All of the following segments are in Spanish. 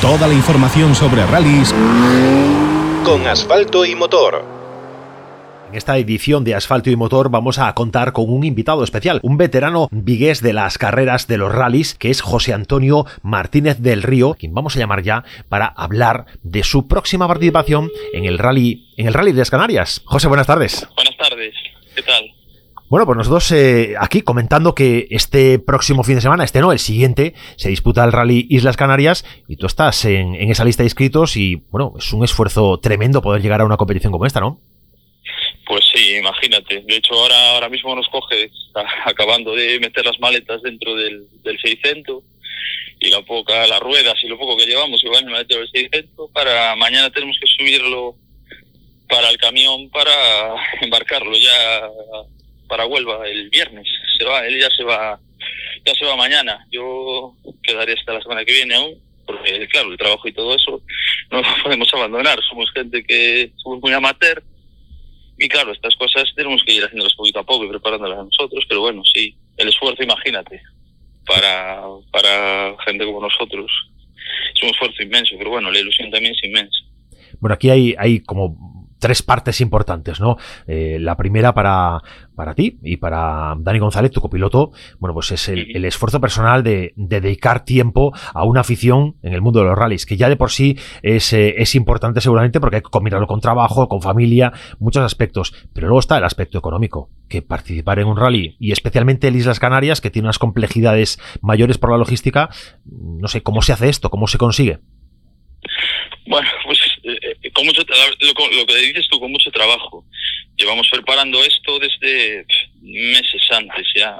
Toda la información sobre rallies con asfalto y motor. En esta edición de Asfalto y Motor vamos a contar con un invitado especial, un veterano vigués de las carreras de los rallies, que es José Antonio Martínez del Río, quien vamos a llamar ya para hablar de su próxima participación en el rally, en el rally de las Canarias. José, buenas tardes. Buenas tardes, ¿qué tal? Bueno, pues nosotros eh, aquí comentando que este próximo fin de semana, este no, el siguiente, se disputa el Rally Islas Canarias y tú estás en, en esa lista de inscritos y, bueno, es un esfuerzo tremendo poder llegar a una competición como esta, ¿no? Pues sí, imagínate. De hecho, ahora ahora mismo nos coge acabando de meter las maletas dentro del, del 600 y la poca, las ruedas y lo poco que llevamos que van a meter el 600 para mañana tenemos que subirlo para el camión para embarcarlo ya para Huelva el viernes. Se va, él ya se va ya se va mañana. Yo quedaré hasta la semana que viene aún porque claro, el trabajo y todo eso no podemos abandonar. Somos gente que somos muy amateur y claro, estas cosas tenemos que ir haciéndolas poquito a poco y preparándolas a nosotros, pero bueno, sí, el esfuerzo, imagínate, para, para gente como nosotros. Es un esfuerzo inmenso, pero bueno, la ilusión también es inmensa. Bueno, aquí hay, hay como tres partes importantes, ¿no? Eh, la primera para, para ti y para Dani González, tu copiloto, bueno, pues es el, esfuerzo personal de, dedicar tiempo a una afición en el mundo de los rallies, que ya de por sí es, eh, es importante seguramente porque hay que combinarlo con trabajo, con familia, muchos aspectos, pero luego está el aspecto económico, que participar en un rally y especialmente en Islas Canarias, que tiene unas complejidades mayores por la logística, no sé, ¿cómo se hace esto? ¿Cómo se consigue? Bueno, pues con mucho, lo, lo, que dices tú, con mucho trabajo. Llevamos preparando esto desde meses antes ya.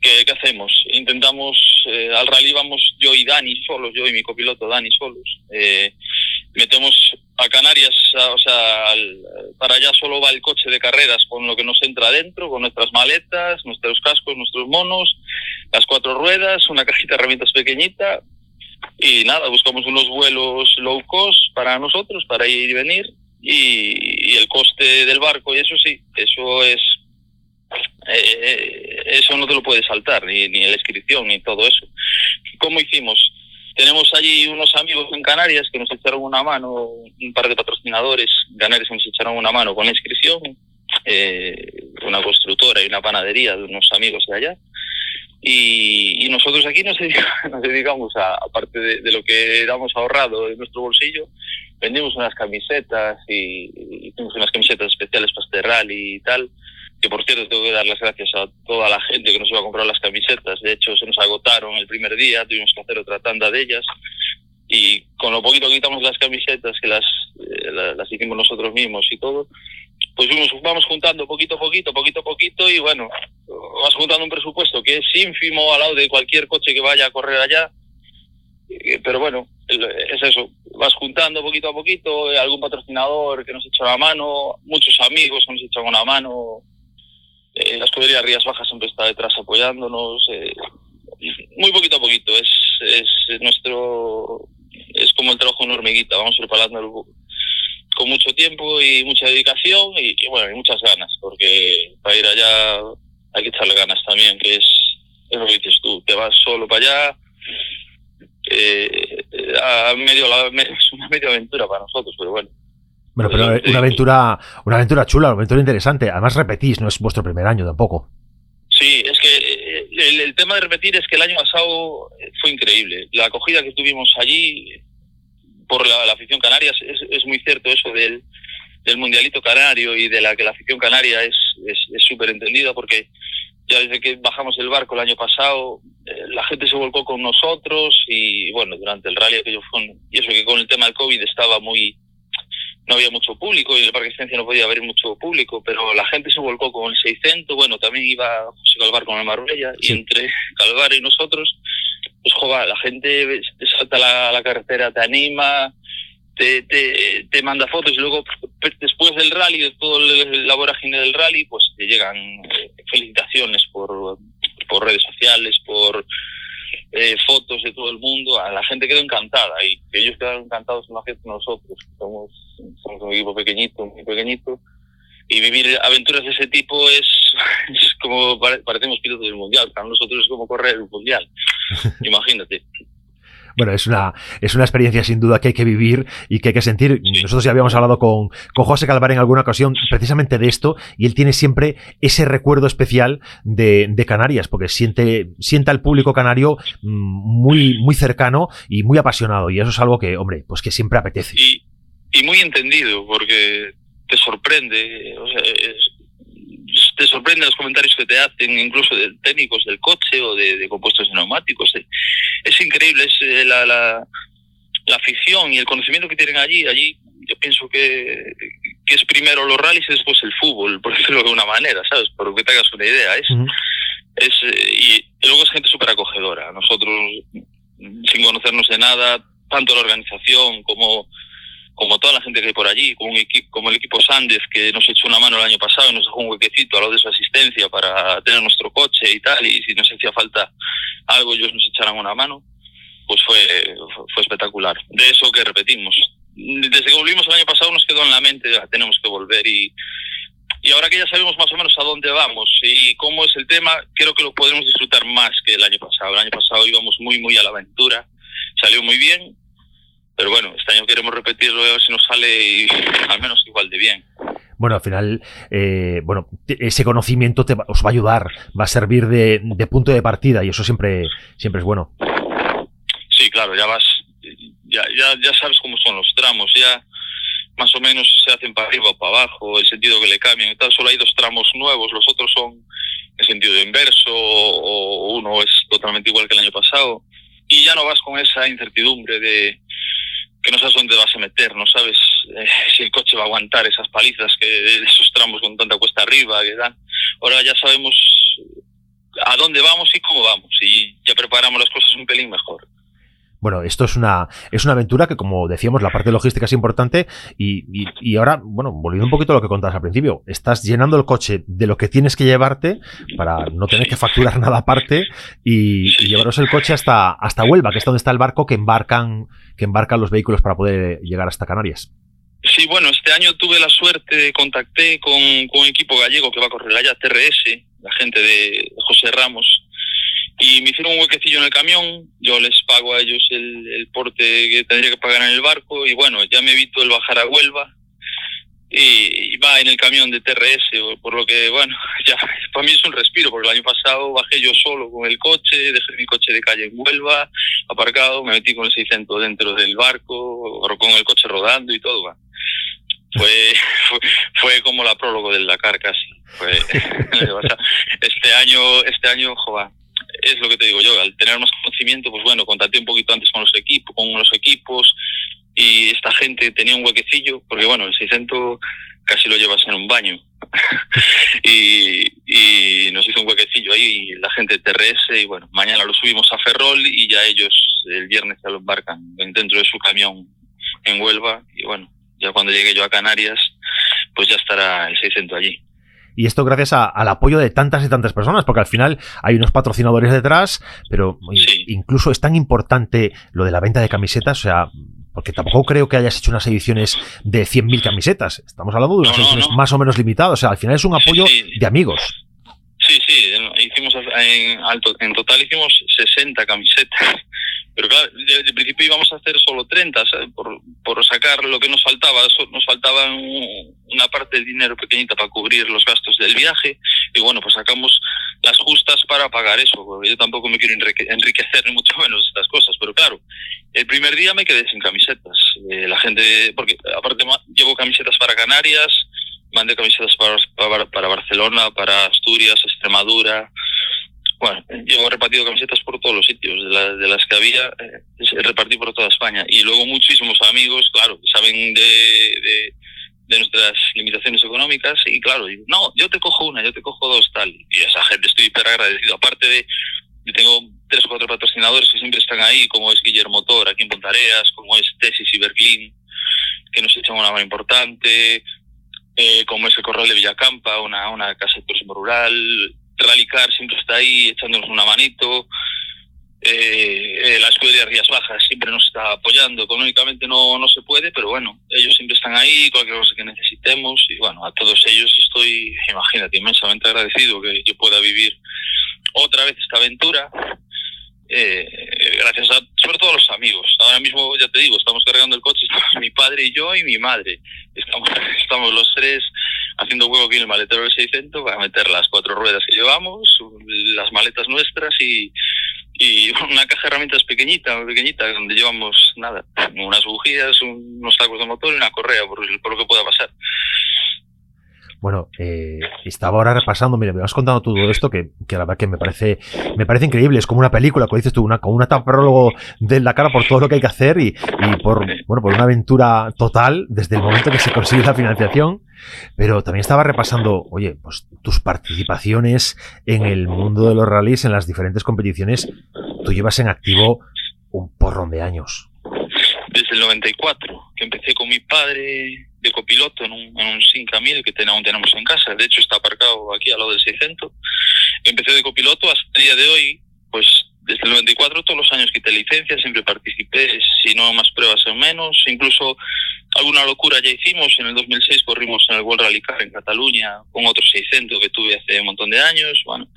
¿Qué, ¿Qué, hacemos? Intentamos, eh, al rally vamos yo y Dani solos, yo y mi copiloto Dani solos. Eh, metemos a Canarias, o sea, para allá solo va el coche de carreras con lo que nos entra adentro, con nuestras maletas, nuestros cascos, nuestros monos, las cuatro ruedas, una cajita de herramientas pequeñita, y nada, buscamos unos vuelos low cost para nosotros, para ir y venir, y, el coste del barco, y eso sí, eso es, eh, eso no te lo puedes saltar, ni, ni la inscripción, ni todo eso. ¿Cómo hicimos? Tenemos allí unos amigos en Canarias que nos echaron una mano, un par de patrocinadores canarios que nos echaron una mano con inscripción, eh, una constructora y una panadería de unos amigos de allá y, nosotros aquí nos dedicamos, nos dedicamos a, aparte de, lo que damos ahorrado en nuestro bolsillo, vendimos unas camisetas y, y unas camisetas especiales para este rally y tal, que por cierto tengo que dar las gracias a toda la gente que nos iba a comprar las camisetas, de hecho se nos agotaron el primer día, tuvimos que hacer otra tanda de ellas. Y con lo poquito que quitamos las camisetas que las, eh, las hicimos nosotros mismos y todo, pues vamos juntando poquito a poquito, poquito a poquito y bueno, vas juntando un presupuesto que es ínfimo al lado de cualquier coche que vaya a correr allá, eh, pero bueno, es eso, vas juntando poquito a poquito, eh, algún patrocinador que nos echa la mano, muchos amigos que nos echan una mano, eh, la escudería Rías Bajas siempre está detrás apoyándonos, eh, muy poquito a poquito, es, es nuestro, es como el trabajo en hormiguita, vamos preparando con mucho tiempo y mucha dedicación y, y, bueno, y muchas ganas, porque para ir allá hay que echarle ganas también, que es, es lo que dices tú, te vas solo para allá, eh, a medio, es una media aventura para nosotros, pero bueno. Bueno, pero una aventura, una aventura chula, una aventura interesante. Además repetís, no es vuestro primer año tampoco. Sí, es que eh, el, el tema de repetir es que el año pasado fue increíble. La acogida que tuvimos allí por la, la afición canaria es, es, muy cierto eso del, del mundialito canario y de la que la afición canaria es súper es, es entendida porque ya desde que bajamos el barco el año pasado eh, la gente se volcó con nosotros y bueno durante el rally aquello fue y eso que con el tema del covid estaba muy no había mucho público y en el Parque Ciencia no podía haber mucho público, pero la gente se volcó con el 600, bueno, también iba José Calvar con el Marbella, sí. y entre Calvar y nosotros, pues joder, la gente te salta la, la carretera, te anima, te, te, te, manda fotos y luego después del rally, de todo el, la vorágine del rally, pues te llegan eh, felicitaciones por, por redes sociales, por eh, fotos de todo el mundo, la gente quedó encantada y ellos quedaron encantados la gente nosotros, somos, somos un equipo pequeñito, muy pequeñito, y vivir aventuras de ese tipo es, es como parecemos pilotos del mundial, para nosotros es como correr un mundial, imagínate. Bueno, es una, es una experiencia sin duda que hay que vivir y que hay que sentir. Nosotros ya habíamos hablado con, con José Calvar en alguna ocasión precisamente de esto y él tiene siempre ese recuerdo especial de, de Canarias, porque siente, siente al público canario mm, muy, muy cercano y muy apasionado. Y eso es algo que, hombre, pues que siempre apetece. Y, y muy entendido, porque te sorprende. O sea, te sorprenden los comentarios que te hacen, incluso de técnicos del coche o de, compuestos neumáticos. Es increíble, es eh, la, la, la, afición y el conocimiento que tienen allí. Allí yo pienso que, que es primero los rallies y después el fútbol, por decirlo de una manera, ¿sabes? Por que te hagas una idea. Es, es, eh, y luego es gente súper acogedora. Nosotros, sin conocernos de nada, tanto la organización como como toda la gente que hay por allí, como, un equipo, como el equipo Sández que nos echó una mano el año pasado y nos dejó un huequecito a lo de su asistencia para tener nuestro coche y tal, y si nos hacía falta algo ellos nos echaran una mano, pues fue, fue espectacular. De eso que repetimos. Desde que volvimos el año pasado nos quedó en la mente, tenemos que volver y, y ahora que ya sabemos más o menos a dónde vamos y cómo es el tema, creo que lo podemos disfrutar más que el año pasado. El año pasado íbamos muy, muy a la aventura, salió muy bien, pero bueno, este año queremos repetirlo y a ver si nos sale al menos igual de bien. Bueno, al final, eh, bueno, ese conocimiento te os va a ayudar, va a servir de, punto de partida y eso siempre, siempre es bueno. Sí, claro, ya vas, ya, ya, ya sabes cómo son los tramos, ya más o menos se hacen para arriba o para abajo, el sentido que le cambian y tal. Solo hay dos tramos nuevos, los otros son en sentido inverso o uno es totalmente igual que el año pasado. Y ya no vas con esa incertidumbre de, que no sabes dónde vas a meter, no sabes eh, si el coche va a aguantar esas palizas que esos tramos con tanta cuesta arriba que dan. Ahora ya sabemos a dónde vamos y cómo vamos y ya preparamos las cosas un pelín mejor. Bueno, esto es una, es una aventura que, como decíamos, la parte logística es importante y, y, ahora, bueno, volviendo un poquito a lo que contabas al principio, estás llenando el coche de lo que tienes que llevarte para no tener que facturar nada aparte y, llevaros el coche hasta, hasta Huelva, que es donde está el barco que embarcan, que embarcan los vehículos para poder llegar hasta Canarias. Sí, bueno, este año tuve la suerte, contacté con, con un equipo gallego que va a correr allá, TRS, la gente de José Ramos, y me hicieron un huequecillo en el camión, yo les pago a ellos el, porte que tendría que pagar en el barco y bueno, ya me evito el bajar a Huelva y, va en el camión de TRS, por lo que bueno, ya para mí es un respiro, porque el año pasado bajé yo solo con el coche, dejé mi coche de calle en Huelva, aparcado, me metí con el 600 dentro del barco, con el coche rodando y todo. Fue, fue, fue como la prólogo del Dakar casi. Fue, este año, este año, joder, es lo que te digo yo, al tener más conocimiento, pues bueno, contacté un poquito antes con los equipos, con los equipos y esta gente tenía un huequecillo, porque bueno, el 600 casi lo llevas en un baño. y, y, nos hizo un huequecillo ahí la gente TRS y bueno, mañana lo subimos a Ferrol y ya ellos el viernes ya lo embarcan dentro de su camión en Huelva y bueno, ya cuando llegue yo a Canarias, pues ya estará el 600 allí. Y esto gracias al apoyo de tantas y tantas personas, porque al final hay unos patrocinadores detrás, pero incluso es tan importante lo de la venta de camisetas, o sea, porque tampoco creo que hayas hecho unas ediciones de 100.000 camisetas. Estamos hablando de unas ediciones más o menos limitadas. O sea, al final es un apoyo de amigos. Sí, sí, hicimos en total hicimos 60 camisetas. Pero claro, desde principio íbamos a hacer solo 30, Por, por sacar lo que nos faltaba. Nos faltaba una parte del dinero pequeñita para cubrir los gastos del viaje. Y bueno, pues sacamos las justas para pagar eso. Yo tampoco me quiero enriquecer, ni mucho menos estas cosas. Pero claro, el primer día me quedé sin camisetas. Eh, la gente, porque aparte llevo camisetas para Canarias, mandé camisetas para, para Barcelona, para Asturias, Extremadura, bueno, llevo repartido camisetas por todos los sitios, de, de las que había, eh, repartí por toda España. Y luego muchísimos amigos, claro, saben de, de, nuestras limitaciones económicas y claro, no, yo te cojo una, yo te cojo dos, tal. Y esa gente estoy hiper agradecido. Aparte de, tengo tres o cuatro patrocinadores que siempre están ahí, como es Guillermo Motor aquí en Pontareas, como es Tesis y Berlín, que nos echan una mano importante, eh, como es el Corral de Villacampa, una, una casa de turismo rural, Rallycar siempre está ahí echándonos una manito. Eh, eh, la escudería Rías Bajas siempre nos está apoyando. Económicamente no, no se puede, pero bueno, ellos siempre están ahí, cualquier cosa que necesitemos. Y bueno, a todos ellos estoy, imagínate, inmensamente agradecido que yo pueda vivir otra vez esta aventura. Eh, gracias a, sobre todo a los amigos ahora mismo, ya te digo, estamos cargando el coche, mi padre y yo y mi madre. Estamos, estamos los tres haciendo huevo aquí en el maletero del 600 para meter las cuatro ruedas que llevamos, las maletas nuestras y, y una caja de herramientas pequeñita, pequeñita, donde llevamos nada, unas bujías, unos tacos de motor y una correa, por, por lo que pueda pasar. Bueno, eh, estaba ahora repasando, mira, me vas contando todo esto que, que, la verdad que me parece, me parece increíble. Es como una película, como dices tú, una, con una prólogo de la cara por todo lo que hay que hacer y, y, por, bueno, por una aventura total desde el momento que se consigue la financiación. Pero también estaba repasando, oye, pues tus participaciones en el mundo de los rallies, en las diferentes competiciones. Tú llevas en activo un porrón de años. Desde el 94, que empecé con mi padre de copiloto en un, en un 5000 que aún tenemos en casa. De hecho, está aparcado aquí al lado del 600. Empecé de copiloto hasta el día de hoy, pues desde el 94 todos los años quité licencia, siempre participé, si no más pruebas o menos, incluso alguna locura ya hicimos, en el 2006 corrimos en el World Rally Car en Cataluña con otro 600 que tuve hace un montón de años, bueno,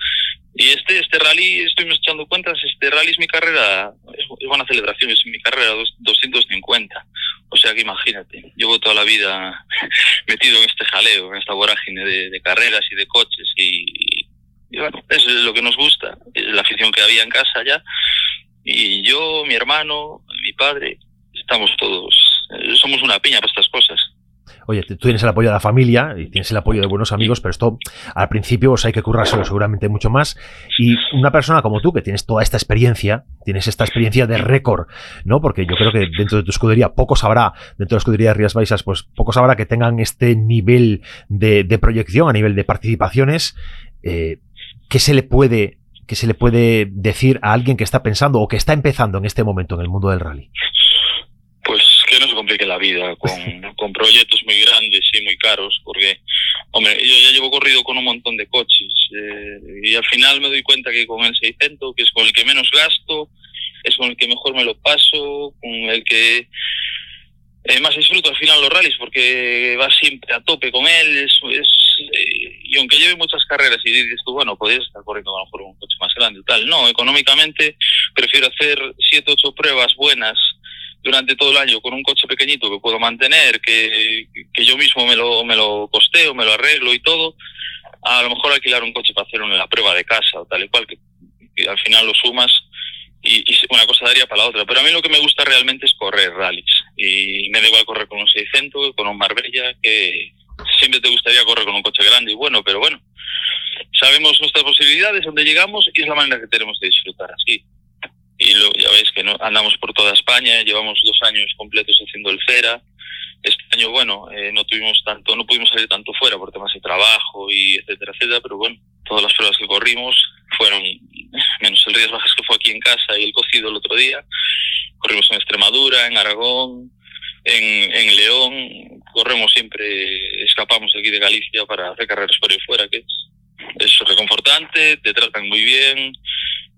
y este, este rally, estoy echando cuentas, este rally es mi carrera, es, buena celebración, es mi carrera 250. O sea que imagínate, llevo toda la vida metido en este jaleo, en esta vorágine de, carreras y de coches y, bueno, es lo que nos gusta, es la afición que había en casa ya. Y yo, mi hermano, mi padre, estamos todos, eh, somos una piña para estas cosas oye, tú tienes el apoyo de la familia y tienes el apoyo de buenos amigos, pero esto al principio os hay que currárselo seguramente mucho más. Y una persona como tú, que tienes toda esta experiencia, tienes esta experiencia de récord, ¿no? Porque yo creo que dentro de tu escudería, poco sabrá, dentro de la escudería de Rías Baixas, pues poco sabrá que tengan este nivel de, proyección, a nivel de participaciones. Eh, ¿Qué se le puede que se le puede decir a alguien que está pensando o que está empezando en este momento en el mundo del rally? Complique la vida con, con proyectos muy grandes y muy caros, porque, hombre, yo ya llevo corrido con un montón de coches eh, y al final me doy cuenta que con el 600, que es con el que menos gasto, es con el que mejor me lo paso, con el que eh, más disfruto al final los rallies, porque va siempre a tope con él, es, es eh, y aunque lleve muchas carreras y dices tú, bueno, podrías estar corriendo a lo mejor un coche más grande y tal, no, económicamente prefiero hacer siete, ocho pruebas buenas durante todo el año con un coche pequeñito que puedo mantener, que, que yo mismo me lo, me lo costeo, me lo arreglo y todo, a lo mejor alquilar un coche para hacer una prueba de casa o tal y cual, que, al final lo sumas y, y, una cosa daría para la otra. Pero a mí lo que me gusta realmente es correr rallies y me da igual correr con un 600, con un Marbella, que siempre te gustaría correr con un coche grande y bueno, pero bueno, sabemos nuestras posibilidades, dónde llegamos y es la manera que tenemos de disfrutar así y lo, ya veis que no, andamos por toda España, llevamos dos años completos haciendo el CERA. Este año, bueno, eh, no tuvimos tanto, no pudimos salir tanto fuera por temas de trabajo y etcétera, etcétera, pero bueno, todas las pruebas que corrimos fueron, menos el Rías Bajas que fue aquí en casa y el cocido el otro día, corrimos en Extremadura, en Aragón, en, en León, corremos siempre, escapamos aquí de Galicia para hacer carreras por ahí fuera, que es, es reconfortante, te tratan muy bien,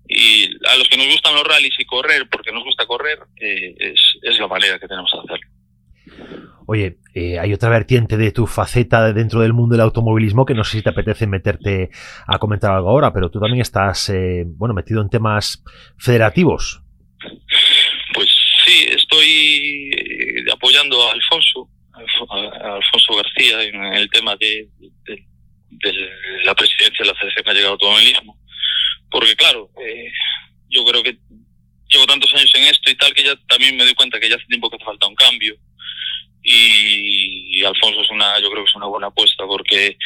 y a los que nos gustan los rallies y correr, porque nos gusta correr, eh, es, es, la manera que tenemos de hacerlo. Oye, eh, hay otra vertiente de tu faceta dentro del mundo del automovilismo que no sé si te apetece meterte a comentar algo ahora, pero tú también estás, eh, bueno, metido en temas federativos. Pues sí, estoy eh, apoyando a Alfonso, a Alfonso García en el tema de, de, de la presidencia de la Federación Gallega de Automovilismo porque claro, eh, yo creo que llevo tantos años en esto y tal que ya también me doy cuenta que ya hace tiempo que hace falta un cambio y, Alfonso es una, yo creo que es una buena apuesta porque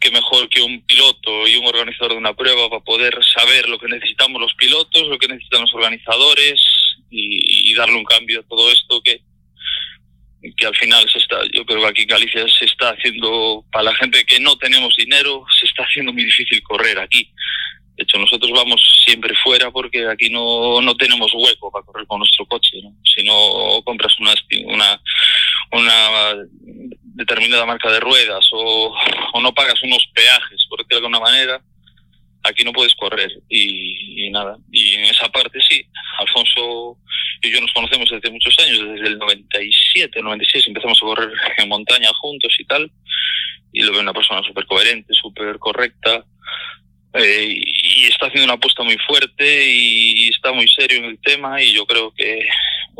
qué mejor que un piloto y un organizador de una prueba para poder saber lo que necesitamos los pilotos, lo que necesitan los organizadores y, y darle un cambio a todo esto que que al final se está, yo creo que aquí en Galicia se está haciendo, para la gente que no tenemos dinero, se está haciendo muy difícil correr aquí. Nosotros vamos siempre fuera porque aquí no, no tenemos hueco para correr con nuestro coche. ¿no? Si no compras una, determinada marca de ruedas o, no pagas unos peajes, por decirlo de alguna manera, aquí no puedes correr. Y, y, nada, y en esa parte sí, Alfonso y yo nos conocemos desde muchos años, desde el 97, 96 empezamos a correr en montaña juntos y tal. Y lo veo una persona súper coherente, súper correcta, eh, y está haciendo una apuesta muy fuerte y está muy serio en el tema y yo creo que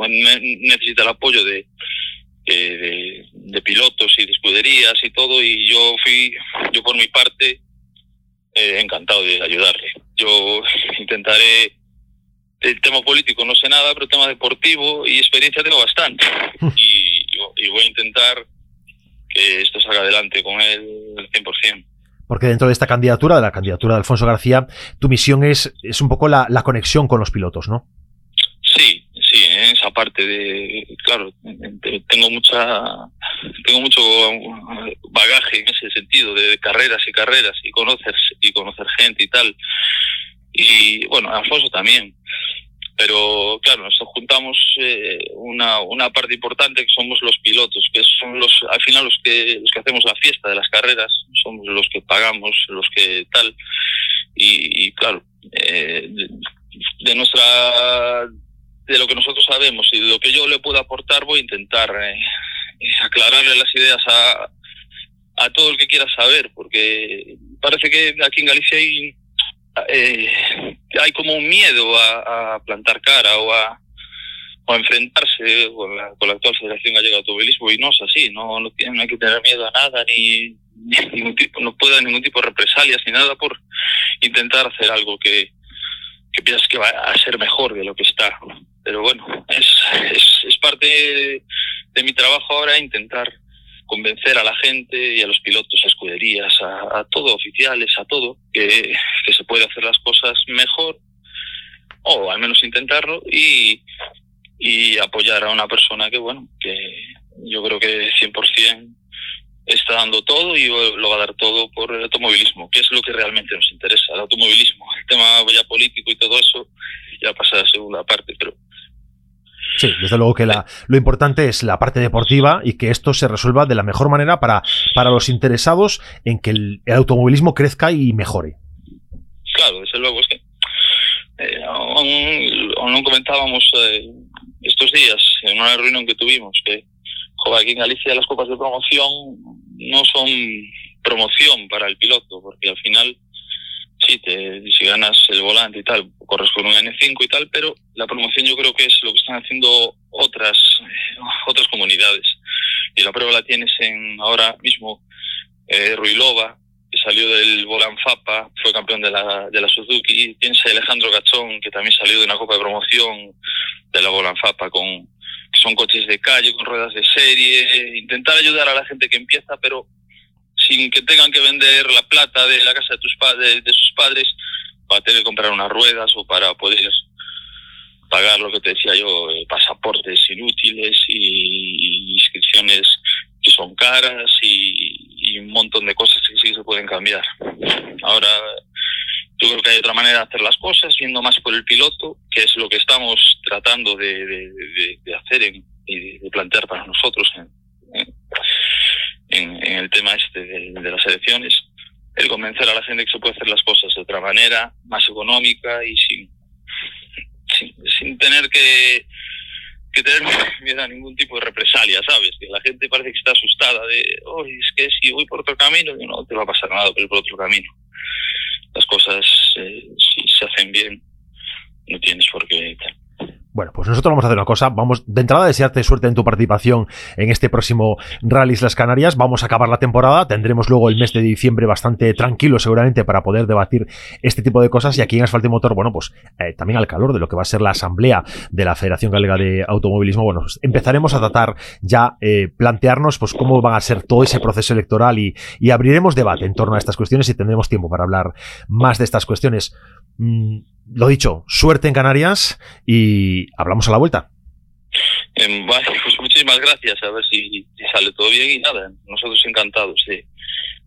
necesita el apoyo de, de, pilotos y de escuderías y todo, y yo fui, yo por mi parte, eh, encantado de ayudarle. Yo intentaré, el tema político no sé nada, pero el tema deportivo y experiencia tengo bastante. y, y voy a intentar que esto salga adelante con él al 100%. Porque dentro de esta candidatura, de la candidatura de Alfonso García, tu misión es, es un poco la, la conexión con los pilotos, ¿no? Sí, sí, en esa parte de, claro, tengo mucha, tengo mucho bagaje en ese sentido de carreras y carreras y conocer y conocer gente y tal. Y bueno, Alfonso también pero claro, nos juntamos eh, una, una parte importante que somos los pilotos, que son los al final los que los que hacemos la fiesta de las carreras, somos los que pagamos, los que tal. Y, claro, eh, de, nuestra de lo que nosotros sabemos y de lo que yo le puedo aportar voy a intentar eh, aclararle las ideas a a todo el que quiera saber, porque parece que aquí en Galicia hay eh, hay como un miedo a, plantar cara o a, enfrentarse con la, actual Federación Gallega de Automovilismo y no es así, no, no, hay que tener miedo a nada ni, ningún tipo, no puede haber ningún tipo de represalias ni nada por intentar hacer algo que, que piensas que va a ser mejor de lo que está. Pero bueno, es, es, parte de mi trabajo ahora intentar convencer a la gente y a los pilotos, a escuderías, a, todo, oficiales, a todo, que, se puede hacer las cosas mejor, o al menos intentarlo, y, y apoyar a una persona que, bueno, que yo creo que 100% está dando todo y lo va a dar todo por el automovilismo, que es lo que realmente nos interesa, el automovilismo. El tema ya político y todo eso ya pasa a segunda parte, pero Sí, desde luego que la, lo importante es la parte deportiva y que esto se resuelva de la mejor manera para, para los interesados en que el, automovilismo crezca y mejore. Claro, desde luego es que eh, aún, comentábamos eh, estos días en una reunión que tuvimos que joder, aquí en Galicia las copas de promoción no son promoción para el piloto porque al final sí, te, si ganas el volante y tal, corres con un N5 y tal, pero la promoción yo creo que es lo que están haciendo otras otras comunidades. Y la prueba la tienes en ahora mismo eh, Ruilova, salió del Volan Fapa, fue campeón de la, de la Suzuki. Tienes a Alejandro Gachón, que también salió de una Copa de Promoción de la Volan Fapa, con, que son coches de calle, con ruedas de serie. Intentar ayudar a la gente que empieza, pero sin que tengan que vender la plata de la casa de, tus padres, de sus padres para tener que comprar unas ruedas o para poder pagar lo que te decía yo, eh, pasaportes inútiles y, inscripciones que son caras y, un montón de cosas que sí se pueden cambiar. Ahora, yo creo que hay otra manera de hacer las cosas, viendo más por el piloto, que es lo que estamos tratando de, hacer y de, plantear para nosotros en, el tema este de, las elecciones, el convencer a la gente que se puede hacer las cosas de otra manera, más económica y sin, sin, tener que, que tener miedo a ningún tipo de represalia, ¿sabes? Que la gente parece que está asustada de, oh, es que si voy por otro camino, no te va a pasar nada por por otro camino. Las cosas, eh, si se hacen bien, no tienes por qué... Bueno, pues nosotros vamos a hacer una cosa. Vamos de entrada desearte suerte en tu participación en este próximo Rallys Las Canarias. Vamos a acabar la temporada. Tendremos luego el mes de diciembre bastante tranquilo, seguramente, para poder debatir este tipo de cosas. Y aquí en Asfalto y Motor, bueno, pues eh, también al calor de lo que va a ser la asamblea de la Federación Galega de Automovilismo. Bueno, pues empezaremos a tratar ya, eh, plantearnos, pues cómo va a ser todo ese proceso electoral y, y, abriremos debate en torno a estas cuestiones y tendremos tiempo para hablar más de estas cuestiones. Mm, lo dicho, suerte en Canarias y hablamos a la vuelta. Eh, vale, pues muchísimas gracias, a ver si, sale todo bien y nada, nosotros encantados de,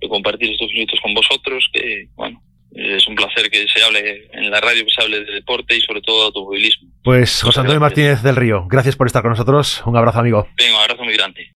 compartir estos minutos con vosotros, que bueno, es un placer que se hable en la radio, que se hable de deporte y sobre todo de automovilismo. Pues José Antonio Martínez del Río, gracias por estar con nosotros, un abrazo amigo. Venga, un abrazo muy grande.